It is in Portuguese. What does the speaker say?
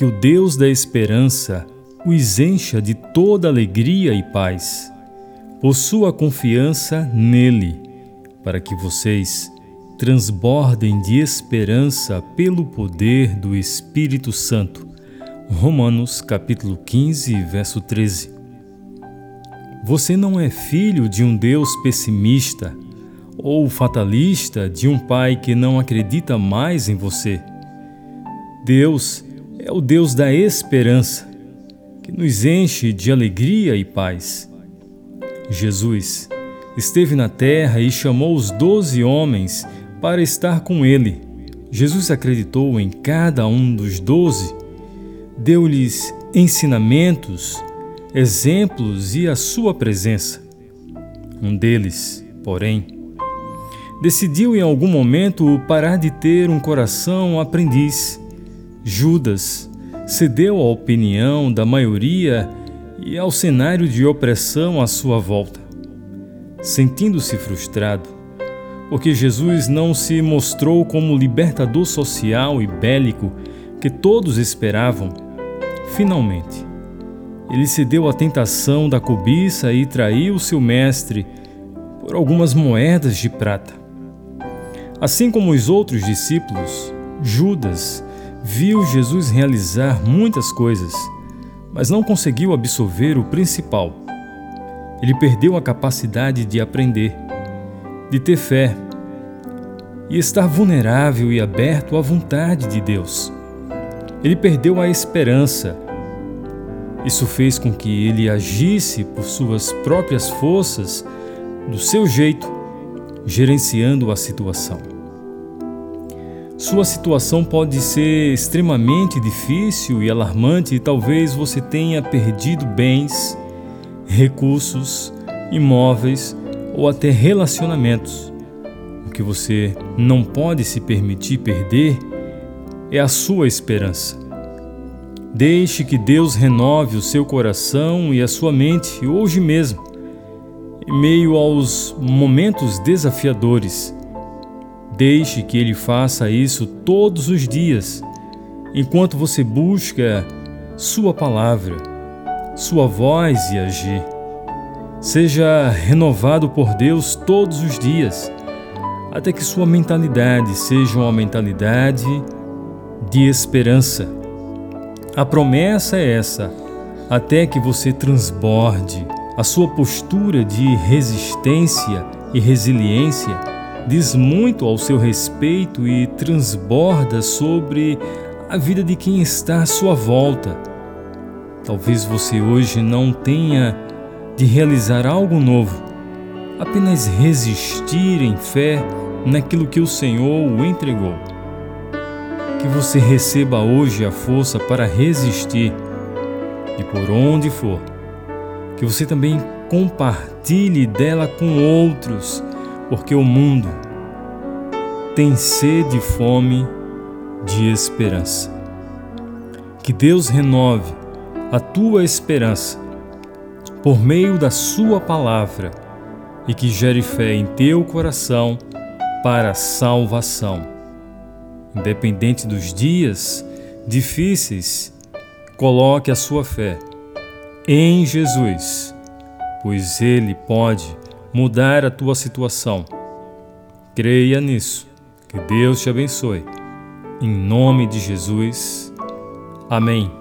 que o Deus da esperança os encha de toda alegria e paz, por sua confiança nele, para que vocês transbordem de esperança pelo poder do Espírito Santo. Romanos capítulo 15, verso 13. Você não é filho de um Deus pessimista ou fatalista de um pai que não acredita mais em você. Deus é o Deus da esperança, que nos enche de alegria e paz. Jesus esteve na terra e chamou os doze homens para estar com ele. Jesus acreditou em cada um dos doze, deu-lhes ensinamentos, exemplos e a sua presença. Um deles, porém, decidiu em algum momento parar de ter um coração aprendiz. Judas cedeu à opinião da maioria e ao cenário de opressão à sua volta. Sentindo-se frustrado, porque Jesus não se mostrou como libertador social e bélico que todos esperavam. Finalmente, ele cedeu à tentação da cobiça e traiu seu mestre por algumas moedas de prata. Assim como os outros discípulos, Judas viu Jesus realizar muitas coisas, mas não conseguiu absorver o principal. Ele perdeu a capacidade de aprender de ter fé e estar vulnerável e aberto à vontade de Deus. Ele perdeu a esperança. Isso fez com que ele agisse por suas próprias forças, do seu jeito, gerenciando a situação. Sua situação pode ser extremamente difícil e alarmante, e talvez você tenha perdido bens, recursos, imóveis ou até relacionamentos. O que você não pode se permitir perder é a sua esperança. Deixe que Deus renove o seu coração e a sua mente hoje mesmo, em meio aos momentos desafiadores. Deixe que Ele faça isso todos os dias, enquanto você busca Sua palavra, Sua voz e agir. Seja renovado por Deus todos os dias, até que sua mentalidade seja uma mentalidade de esperança. A promessa é essa, até que você transborde. A sua postura de resistência e resiliência diz muito ao seu respeito e transborda sobre a vida de quem está à sua volta. Talvez você hoje não tenha de realizar algo novo, apenas resistir em fé naquilo que o Senhor o entregou. Que você receba hoje a força para resistir e por onde for, que você também compartilhe dela com outros, porque o mundo tem sede e fome de esperança. Que Deus renove a tua esperança por meio da Sua palavra e que gere fé em teu coração para a salvação. Independente dos dias difíceis, coloque a sua fé em Jesus, pois Ele pode mudar a tua situação. Creia nisso. Que Deus te abençoe. Em nome de Jesus. Amém.